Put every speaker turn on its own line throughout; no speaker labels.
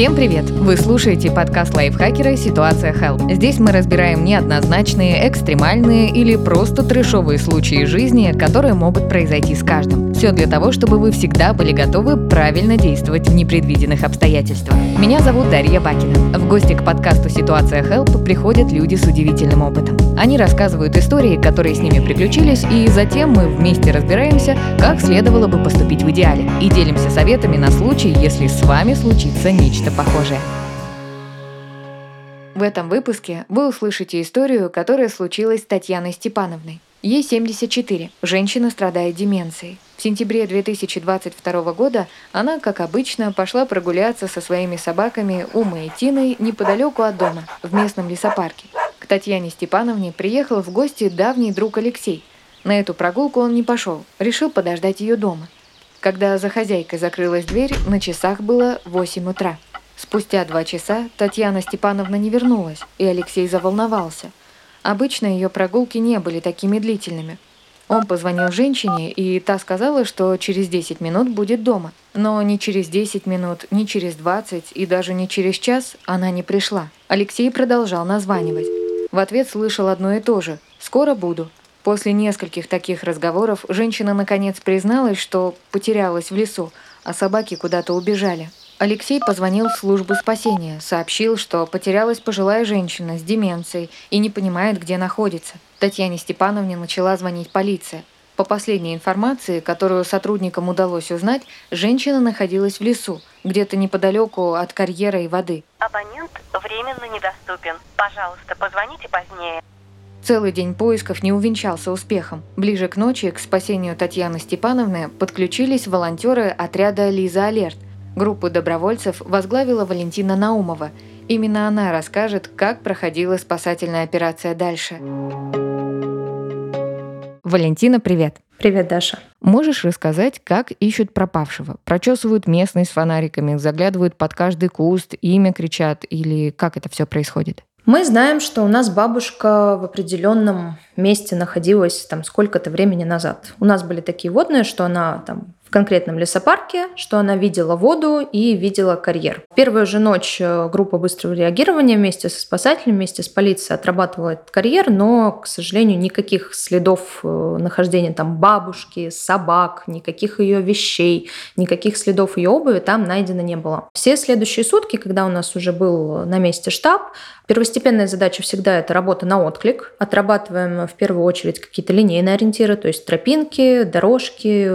Всем привет! Вы слушаете подкаст лайфхакера «Ситуация Hell». Здесь мы разбираем неоднозначные, экстремальные или просто трешовые случаи жизни, которые могут произойти с каждым. Все для того, чтобы вы всегда были готовы правильно действовать в непредвиденных обстоятельствах. Меня зовут Дарья Бакина. В гости к подкасту «Ситуация Help» приходят люди с удивительным опытом. Они рассказывают истории, которые с ними приключились, и затем мы вместе разбираемся, как следовало бы поступить в идеале, и делимся советами на случай, если с вами случится нечто нечто похожее. В этом выпуске вы услышите историю, которая случилась с Татьяной Степановной. Ей 74. Женщина страдает деменцией. В сентябре 2022 года она, как обычно, пошла прогуляться со своими собаками Умой и Тиной неподалеку от дома, в местном лесопарке. К Татьяне Степановне приехал в гости давний друг Алексей. На эту прогулку он не пошел, решил подождать ее дома. Когда за хозяйкой закрылась дверь, на часах было 8 утра. Спустя два часа Татьяна Степановна не вернулась, и Алексей заволновался. Обычно ее прогулки не были такими длительными. Он позвонил женщине, и та сказала, что через 10 минут будет дома. Но ни через 10 минут, ни через 20 и даже не через час она не пришла. Алексей продолжал названивать. В ответ слышал одно и то же «Скоро буду». После нескольких таких разговоров женщина наконец призналась, что потерялась в лесу, а собаки куда-то убежали. Алексей позвонил в службу спасения, сообщил, что потерялась пожилая женщина с деменцией и не понимает, где находится. Татьяне Степановне начала звонить полиция. По последней информации, которую сотрудникам удалось узнать, женщина находилась в лесу, где-то неподалеку от карьера и воды.
Абонент временно недоступен. Пожалуйста, позвоните позднее.
Целый день поисков не увенчался успехом. Ближе к ночи к спасению Татьяны Степановны подключились волонтеры отряда «Лиза Алерт», Группу добровольцев возглавила Валентина Наумова. Именно она расскажет, как проходила спасательная операция дальше. Валентина, привет.
Привет, Даша.
Можешь рассказать, как ищут пропавшего? Прочесывают местность с фонариками, заглядывают под каждый куст, имя кричат или как это все происходит?
Мы знаем, что у нас бабушка в определенном месте находилась там сколько-то времени назад. У нас были такие водные, что она там в конкретном лесопарке, что она видела воду и видела карьер. Первую же ночь э, группа быстрого реагирования вместе со спасателями, вместе с полицией отрабатывала этот карьер, но, к сожалению, никаких следов э, нахождения там бабушки, собак, никаких ее вещей, никаких следов ее обуви там найдено не было. Все следующие сутки, когда у нас уже был на месте штаб, Первостепенная задача всегда это работа на отклик. Отрабатываем в первую очередь какие-то линейные ориентиры, то есть тропинки, дорожки,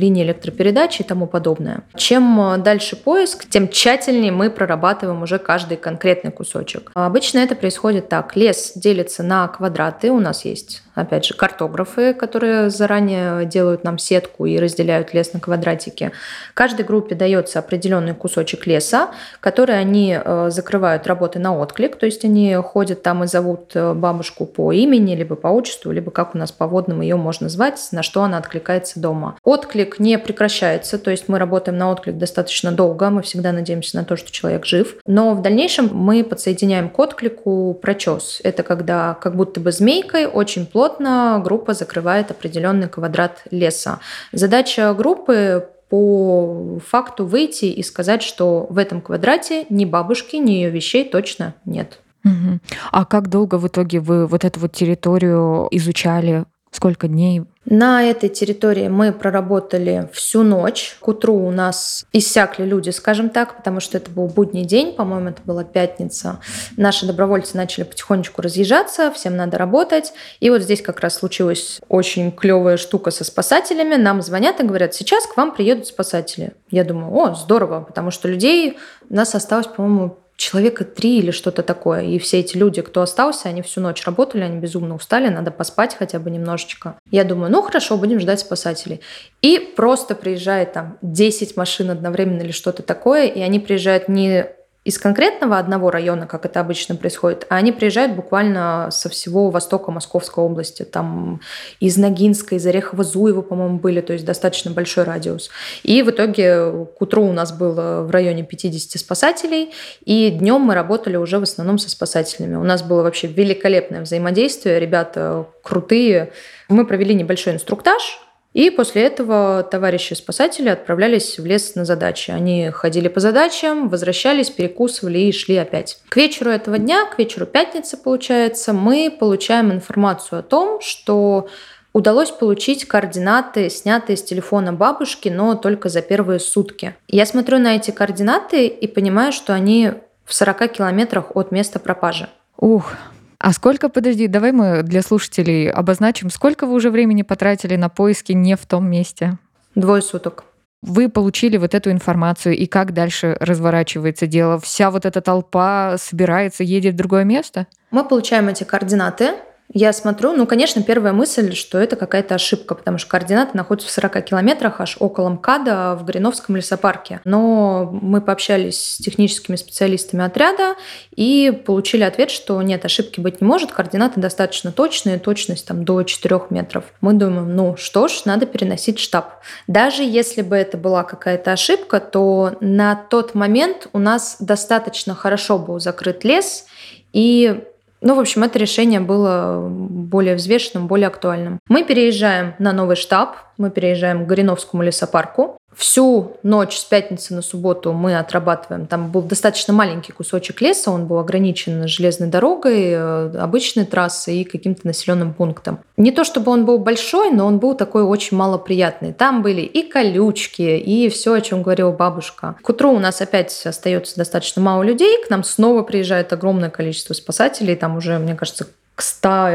линии электропередачи и тому подобное. Чем дальше поиск, тем тщательнее мы прорабатываем уже каждый конкретный кусочек. Обычно это происходит так. Лес делится на квадраты. У нас есть опять же, картографы, которые заранее делают нам сетку и разделяют лес на квадратики. Каждой группе дается определенный кусочек леса, который они э, закрывают работы на отклик, то есть они ходят там и зовут э, бабушку по имени, либо по отчеству, либо как у нас по водным ее можно звать, на что она откликается дома. Отклик не прекращается, то есть мы работаем на отклик достаточно долго, мы всегда надеемся на то, что человек жив, но в дальнейшем мы подсоединяем к отклику прочес. Это когда как будто бы змейкой очень плотно плотно группа закрывает определенный квадрат леса. Задача группы по факту выйти и сказать, что в этом квадрате ни бабушки, ни ее вещей точно нет.
Угу. А как долго в итоге вы вот эту вот территорию изучали? Сколько дней?
На этой территории мы проработали всю ночь. К утру у нас иссякли люди, скажем так, потому что это был будний день, по-моему, это была пятница. Наши добровольцы начали потихонечку разъезжаться, всем надо работать. И вот здесь как раз случилась очень клевая штука со спасателями. Нам звонят и говорят, сейчас к вам приедут спасатели. Я думаю, о, здорово, потому что людей у нас осталось, по-моему, человека три или что-то такое. И все эти люди, кто остался, они всю ночь работали, они безумно устали, надо поспать хотя бы немножечко. Я думаю, ну хорошо, будем ждать спасателей. И просто приезжает там 10 машин одновременно или что-то такое, и они приезжают не из конкретного одного района, как это обычно происходит, а они приезжают буквально со всего востока Московской области, там из Ногинска, из Орехово-Зуева, по-моему, были, то есть достаточно большой радиус. И в итоге к утру у нас было в районе 50 спасателей, и днем мы работали уже в основном со спасателями. У нас было вообще великолепное взаимодействие, ребята крутые. Мы провели небольшой инструктаж, И после этого товарищи спасатели отправлялись в лес на задачи. Они ходили по задачам, возвращались, перекусывали и шли опять. К вечеру этого дня, к вечеру пятницы, получается, мы получаем информацию о том, что удалось получить координаты, снятые с телефона бабушки, но только за первые сутки. Я смотрю на эти координаты и понимаю, что они в 40 километрах от места пропажи.
Ух, а сколько, подожди, давай мы для слушателей обозначим, сколько вы уже времени потратили на поиски не в том месте?
Двое суток.
Вы получили вот эту информацию, и как дальше разворачивается дело? Вся вот эта толпа собирается, едет в другое место?
Мы получаем эти координаты, я смотрю, ну, конечно, первая мысль, что это какая-то ошибка, потому что координаты находятся в 40 километрах аж около МКАДа в Гриновском лесопарке. Но мы пообщались с техническими специалистами отряда и получили ответ, что нет, ошибки быть не может, координаты достаточно точные, точность там до 4 метров. Мы думаем, ну что ж, надо переносить штаб. Даже если бы это была какая-то ошибка, то на тот момент у нас достаточно хорошо был закрыт лес, и ну, в общем, это решение было более взвешенным, более актуальным. Мы переезжаем на новый штаб, мы переезжаем к Гориновскому лесопарку. Всю ночь с пятницы на субботу мы отрабатываем. Там был достаточно маленький кусочек леса, он был ограничен железной дорогой, э, обычной трассой и каким-то населенным пунктом. Не то чтобы он был большой, но он был такой очень малоприятный. Там были и колючки, и все, о чем говорила бабушка. К утру у нас опять остается достаточно мало людей, к нам снова приезжает огромное количество спасателей, там уже, мне кажется, к 100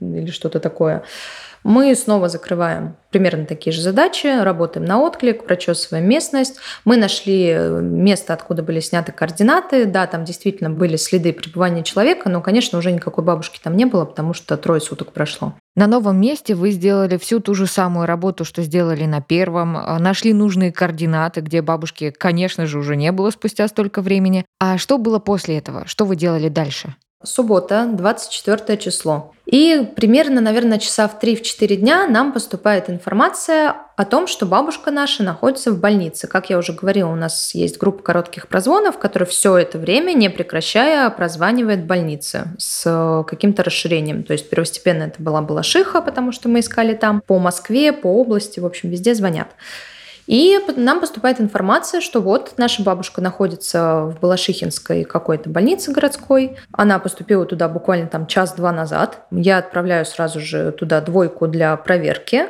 или что-то такое. Мы снова закрываем примерно такие же задачи, работаем на отклик, прочесываем местность. Мы нашли э, место, откуда были сняты координаты. Да, там действительно были следы пребывания человека, но, конечно, уже никакой бабушки там не было, потому что трое суток прошло.
На новом месте вы сделали всю ту же самую работу, что сделали на первом, а, нашли нужные координаты, где бабушки, конечно же, уже не было спустя столько времени. А что было после этого? Что вы делали дальше?
Суббота, 24 число. И примерно, наверное, часа в 3-4 дня нам поступает информация о том, что бабушка наша находится в больнице. Как я уже говорила, у нас есть группа коротких прозвонов, которая все это время, не прекращая, прозванивает больницы с каким-то расширением. То есть первостепенно это была Балашиха, потому что мы искали там, по Москве, по области, в общем, везде звонят. И нам поступает информация, что вот наша бабушка находится в Балашихинской какой-то больнице городской. Она поступила туда буквально там час-два назад. Я отправляю сразу же туда двойку для проверки.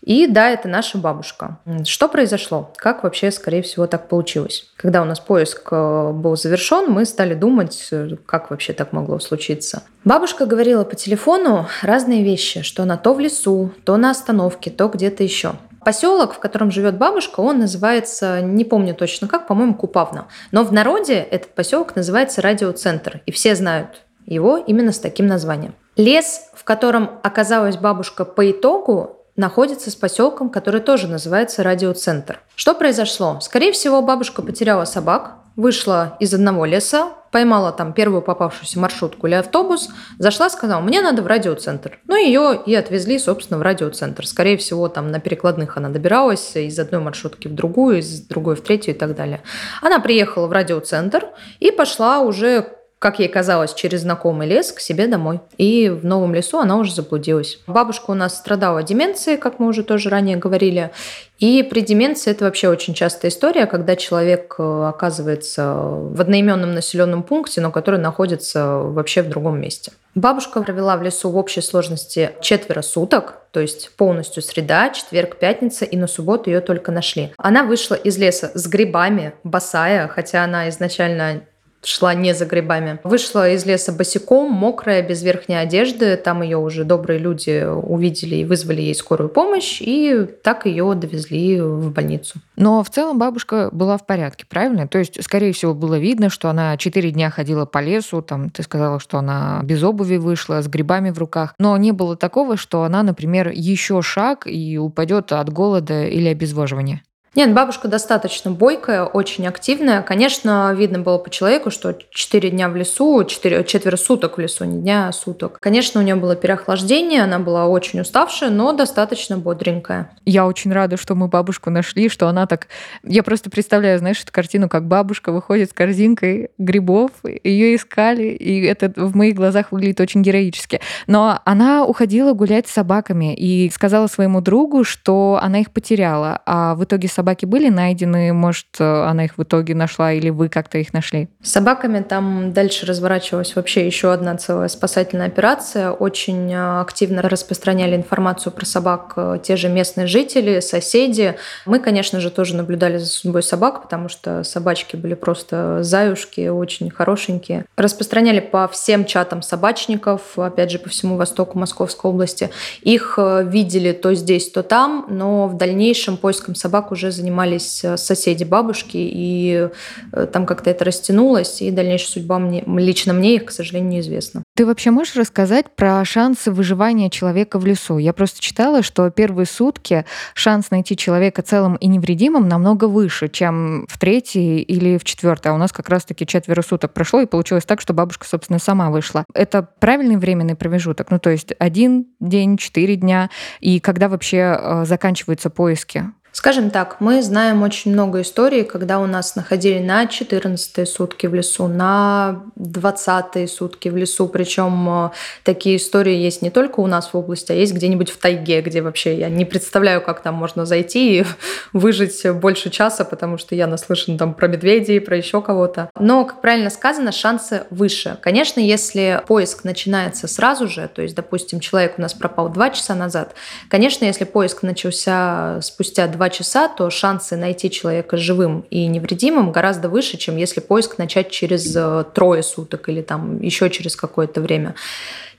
И да, это наша бабушка. Что произошло? Как вообще, скорее всего, так получилось? Когда у нас поиск э, был завершен, мы стали думать, э, как вообще так могло случиться. Бабушка говорила по телефону разные вещи, что она то в лесу, то на остановке, то где-то еще. Поселок, в котором живет бабушка, он называется, не помню точно как, по-моему, Купавна. Но в народе этот поселок называется радиоцентр, и все знают его именно с таким названием. Лес, в котором оказалась бабушка по итогу, находится с поселком, который тоже называется радиоцентр. Что произошло? Скорее всего, бабушка потеряла собак, вышла из одного леса, поймала там первую попавшуюся маршрутку или автобус, зашла, сказала, мне надо в радиоцентр. Ну, ее и отвезли, собственно, в радиоцентр. Скорее всего, там на перекладных она добиралась из одной маршрутки в другую, из другой в третью и так далее. Она приехала в радиоцентр и пошла уже как ей казалось, через знакомый лес к себе домой. И в новом лесу она уже заблудилась. Бабушка у нас страдала деменцией, как мы уже тоже ранее говорили. И при деменции это вообще очень частая история, когда человек э, оказывается в одноименном населенном пункте, но который находится вообще в другом месте. Бабушка провела в лесу в общей сложности четверо суток, то есть полностью среда, четверг, пятница, и на субботу ее только нашли. Она вышла из леса с грибами, босая, хотя она изначально шла не за грибами. Вышла из леса босиком, мокрая, без верхней одежды. Там ее уже добрые люди увидели и вызвали ей скорую помощь, и так ее довезли в больницу.
Но в целом бабушка была в порядке, правильно? То есть, скорее всего, было видно, что она четыре дня ходила по лесу, там ты сказала, что она без обуви вышла, с грибами в руках. Но не было такого, что она, например, еще шаг и упадет от голода или обезвоживания.
Нет, бабушка достаточно бойкая, очень активная. Конечно, видно было по человеку, что 4 дня в лесу, 4, четверо суток в лесу, не дня, а суток. Конечно, у нее было переохлаждение, она была очень уставшая, но достаточно бодренькая.
Я очень рада, что мы бабушку нашли, что она так... Я просто представляю, знаешь, эту картину, как бабушка выходит с корзинкой грибов, ее искали, и это в моих глазах выглядит очень героически. Но она уходила гулять с собаками и сказала своему другу, что она их потеряла, а в итоге собаки были найдены? Может, э, она их в итоге нашла или вы как-то их нашли?
С собаками там дальше разворачивалась вообще еще одна целая спасательная операция. Очень э, активно распространяли информацию про собак э, те же местные жители, соседи. Мы, конечно же, тоже наблюдали за судьбой собак, потому что собачки были просто заюшки, очень хорошенькие. Распространяли по всем чатам собачников, опять же, по всему востоку Московской области. Их видели то здесь, то там, но в дальнейшем поиском собак уже занимались э, соседи бабушки, и э, там как-то это растянулось, и дальнейшая судьба мне, лично мне их, к сожалению, неизвестна.
Ты вообще можешь рассказать про шансы выживания человека в лесу? Я просто читала, что первые сутки шанс найти человека целым и невредимым намного выше, чем в третий или в четвертый. А у нас как раз-таки четверо суток прошло, и получилось так, что бабушка, собственно, сама вышла. Это правильный временный промежуток? Ну, то есть один день, четыре дня. И когда вообще э, заканчиваются поиски?
Скажем так, мы знаем очень много историй, когда у нас находили на 14 сутки в лесу, на 20 сутки в лесу. Причем э, такие истории есть не только у нас в области, а есть где-нибудь в тайге, где вообще я не представляю, как там можно зайти и выжить больше часа, потому что я наслышан там про медведей, про еще кого-то. Но, как правильно сказано, шансы выше. Конечно, если поиск начинается сразу же, то есть, допустим, человек у нас пропал 2 часа назад, конечно, если поиск начался спустя 2 часа, то шансы найти человека живым и невредимым гораздо выше, чем если поиск начать через э, трое суток или там еще через какое-то время.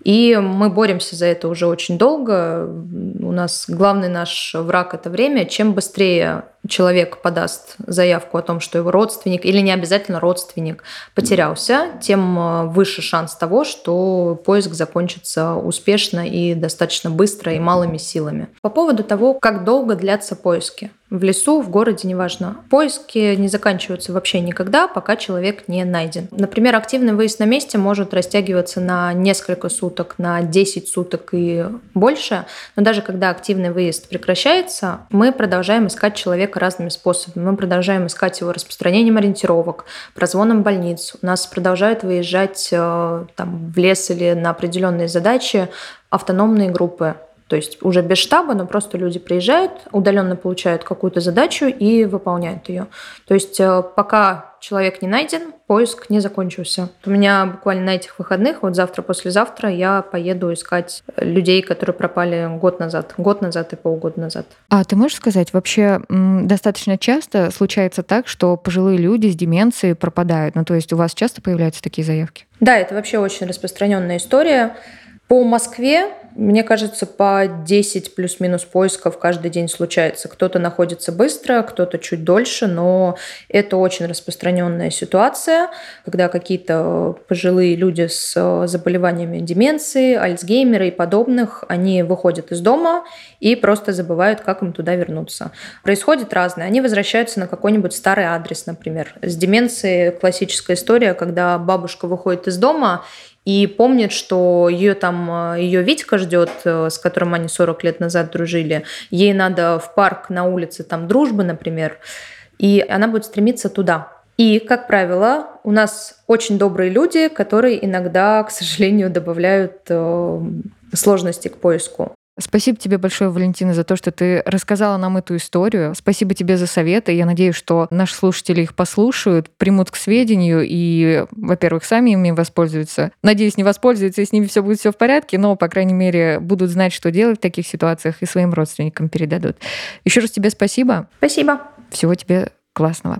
И мы боремся за это уже очень долго. У нас главный наш враг это время. Чем быстрее человек подаст заявку о том, что его родственник или не обязательно родственник потерялся, тем э, выше шанс того, что поиск закончится успешно и достаточно быстро и малыми силами. По поводу того, как долго длятся поиски. В лесу, в городе, неважно. Поиски не заканчиваются вообще никогда, пока человек не найден. Например, активный выезд на месте может растягиваться на несколько суток, на 10 суток и больше. Но даже когда активный выезд прекращается, мы продолжаем искать человека разными способами. Мы продолжаем искать его распространением ориентировок, прозвоном больниц. У нас продолжают выезжать э, там, в лес или на определенные задачи автономные группы то есть уже без штаба, но просто люди приезжают, удаленно получают какую-то задачу и выполняют ее. То есть э, пока человек не найден, поиск не закончился. У меня буквально на этих выходных, вот завтра, послезавтра, я поеду искать людей, которые пропали год назад, год назад и полгода назад.
А ты можешь сказать, вообще достаточно часто случается так, что пожилые люди с деменцией пропадают? Ну, то есть у вас часто появляются такие заявки?
Да, это вообще очень распространенная история. По Москве, мне кажется, по 10 плюс-минус поисков каждый день случается. Кто-то находится быстро, кто-то чуть дольше, но это очень распространенная ситуация, когда какие-то пожилые люди с заболеваниями деменции, Альцгеймера и подобных, они выходят из дома и просто забывают, как им туда вернуться. Происходит разное. Они возвращаются на какой-нибудь старый адрес, например. С деменцией классическая история, когда бабушка выходит из дома и помнит, что ее там, э, ее Витька ждет, э, с которым они 40 лет назад дружили. Ей надо в парк на улице, там, дружбы, например, и она будет стремиться туда. И, как правило, у нас очень добрые люди, которые иногда, к сожалению, добавляют э, сложности к поиску.
Спасибо тебе большое, Валентина, за то, что ты рассказала нам эту историю. Спасибо тебе за советы. Я надеюсь, что наши слушатели их послушают, примут к сведению и, во-первых, сами ими воспользуются. Надеюсь, не воспользуются, и с ними все будет все в порядке, но, по крайней мере, будут знать, что делать в таких ситуациях и своим родственникам передадут. Еще раз тебе спасибо.
Спасибо.
Всего тебе классного.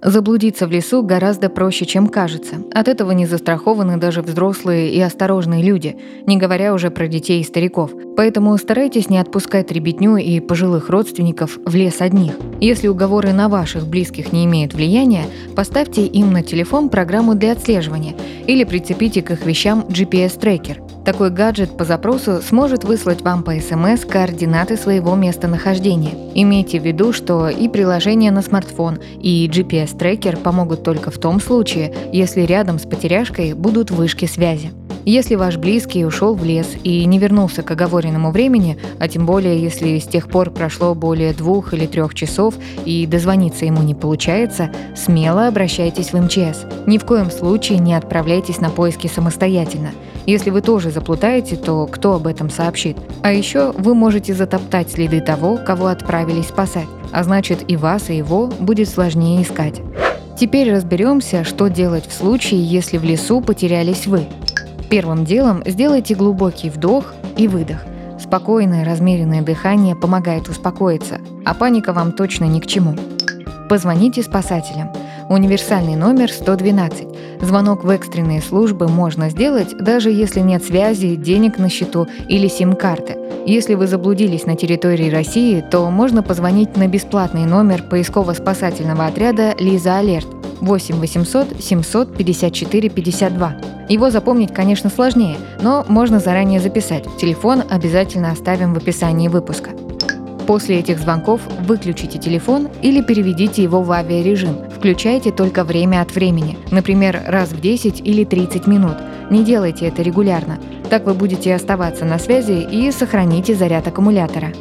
Заблудиться в лесу гораздо проще, чем кажется. От этого не застрахованы даже взрослые и осторожные люди, не говоря уже про детей и стариков. Поэтому старайтесь не отпускать ребятню и пожилых родственников в лес одних. Если уговоры на ваших близких не имеют влияния, поставьте им на телефон программу для отслеживания или прицепите к их вещам GPS-трекер – Такой гаджет по запросу сможет выслать вам по СМС координаты своего местонахождения. Имейте в виду, что и приложение на смартфон, и GPS-трекер помогут только в том случае, если рядом с потеряшкой будут вышки связи. Если ваш близкий ушел в лес и не вернулся к оговоренному времени, а тем более если с тех пор прошло более двух или трех часов и дозвониться ему не получается, смело обращайтесь в МЧС. Ни в коем случае не отправляйтесь на поиски самостоятельно. Если вы тоже заплутаете, то кто об этом сообщит? А еще вы можете затоптать следы того, кого отправились спасать, а значит и вас, и его будет сложнее искать. Теперь разберемся, что делать в случае, если в лесу потерялись вы. Первым делом сделайте глубокий вдох и выдох. Спокойное, размеренное дыхание помогает успокоиться, а паника вам точно ни к чему. Позвоните спасателям. Универсальный номер 112. Звонок в экстренные службы можно сделать, даже если нет связи, денег на счету или сим-карты. Если вы заблудились на территории России, то можно позвонить на бесплатный номер поисково-спасательного отряда «Лиза Алерт» 8 800 754 52. Его запомнить, конечно, сложнее, но можно заранее записать. Телефон обязательно оставим в описании выпуска. После этих звонков выключите телефон или переведите его в авиарежим. Включайте только время от времени, например, раз в 10 или 30 минут. Не делайте это регулярно. Так вы будете оставаться на связи и сохраните заряд аккумулятора.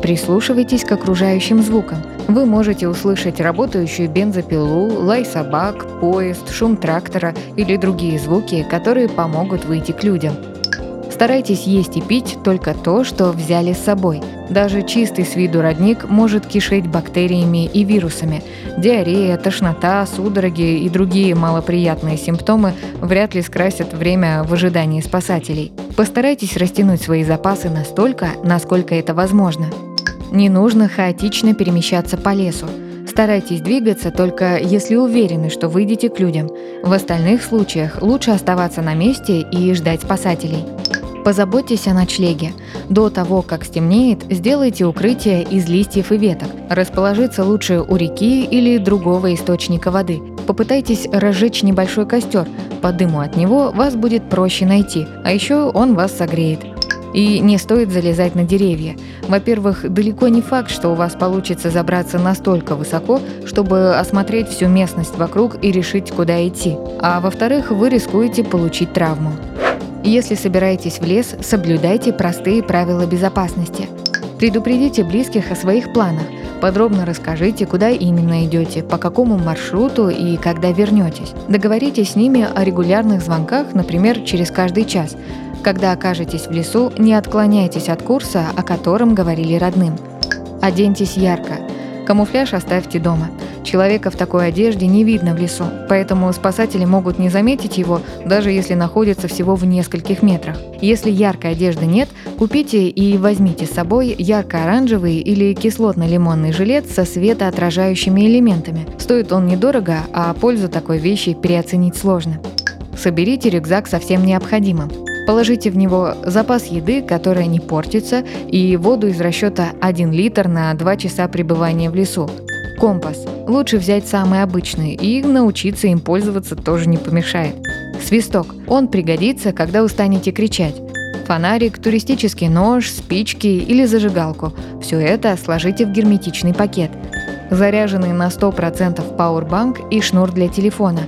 Прислушивайтесь к окружающим звукам. Вы можете услышать работающую бензопилу, лай собак, поезд, шум трактора или другие звуки, которые помогут выйти к людям. Старайтесь есть и пить только то, что взяли с собой. Даже чистый с виду родник может кишеть бактериями и вирусами. Диарея, тошнота, судороги и другие малоприятные симптомы вряд ли скрасят время в ожидании спасателей. Постарайтесь растянуть свои запасы настолько, насколько это возможно. Не нужно хаотично перемещаться по лесу. Старайтесь двигаться только если уверены, что выйдете к людям. В остальных случаях лучше оставаться на месте и ждать спасателей. Позаботьтесь о ночлеге. До того, как стемнеет, сделайте укрытие из листьев и веток. Расположиться лучше у реки или другого источника воды. Попытайтесь разжечь небольшой костер. По дыму от него вас будет проще найти, а еще он вас согреет. И не стоит залезать на деревья. Во-первых, далеко не факт, что у вас получится забраться настолько высоко, чтобы осмотреть всю местность вокруг и решить, куда идти. А во-вторых, вы рискуете получить травму. Если собираетесь в лес, соблюдайте простые правила безопасности. Предупредите близких о своих планах. Подробно расскажите, куда именно идете, по какому маршруту и когда вернетесь. Договоритесь с ними о регулярных звонках, например, через каждый час. Когда окажетесь в лесу, не отклоняйтесь от курса, о котором говорили родным. Оденьтесь ярко. Камуфляж оставьте дома. Человека в такой одежде не видно в лесу, поэтому спасатели могут не заметить его, даже если находится всего в нескольких метрах. Если яркой одежды нет, купите и возьмите с собой ярко-оранжевый или кислотно-лимонный жилет со светоотражающими элементами. Стоит он недорого, а пользу такой вещи переоценить сложно. Соберите рюкзак со всем необходимым. Положите в него запас еды, которая не портится, и воду из расчета 1 литр на 2 часа пребывания в лесу. Компас. Лучше взять самый обычный, и научиться им пользоваться тоже не помешает. Свисток. Он пригодится, когда устанете кричать. Фонарик, туристический нож, спички или зажигалку. Все это сложите в герметичный пакет. Заряженный на 100% пауэрбанк и шнур для телефона.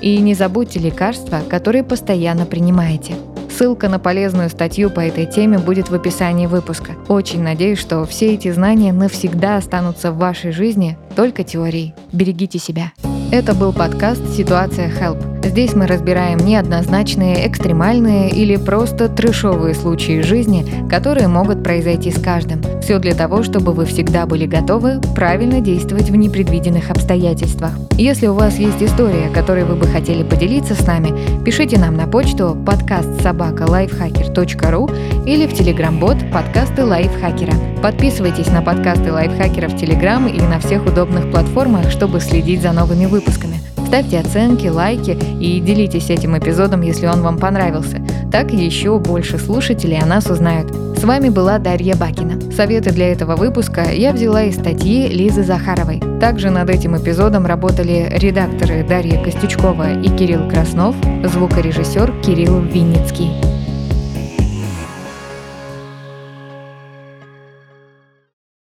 И не забудьте лекарства, которые постоянно принимаете. Ссылка на полезную статью по этой теме будет в описании выпуска. Очень надеюсь, что все эти знания навсегда останутся в вашей жизни только теорией. Берегите себя. Это был подкаст «Ситуация Help». Здесь мы разбираем неоднозначные, экстремальные или просто трешовые случаи жизни, которые могут произойти с каждым. Все для того, чтобы вы всегда были готовы правильно действовать в непредвиденных обстоятельствах. Если у вас есть история, которой вы бы хотели поделиться с нами, пишите нам на почту подкаст собака lifehacker.ru или в телеграм-бот подкасты лайфхакера. Подписывайтесь на подкасты лайфхакера в Телеграм и на всех удобных платформах, чтобы следить за новыми выпусками. Ставьте оценки, лайки и делитесь этим эпизодом, если он вам понравился. Так еще больше слушателей о нас узнают. С вами была Дарья Бакина. Советы для этого выпуска я взяла из статьи Лизы Захаровой. Также над этим эпизодом работали редакторы Дарья Костючкова и Кирилл Краснов, звукорежиссер Кирилл Винницкий.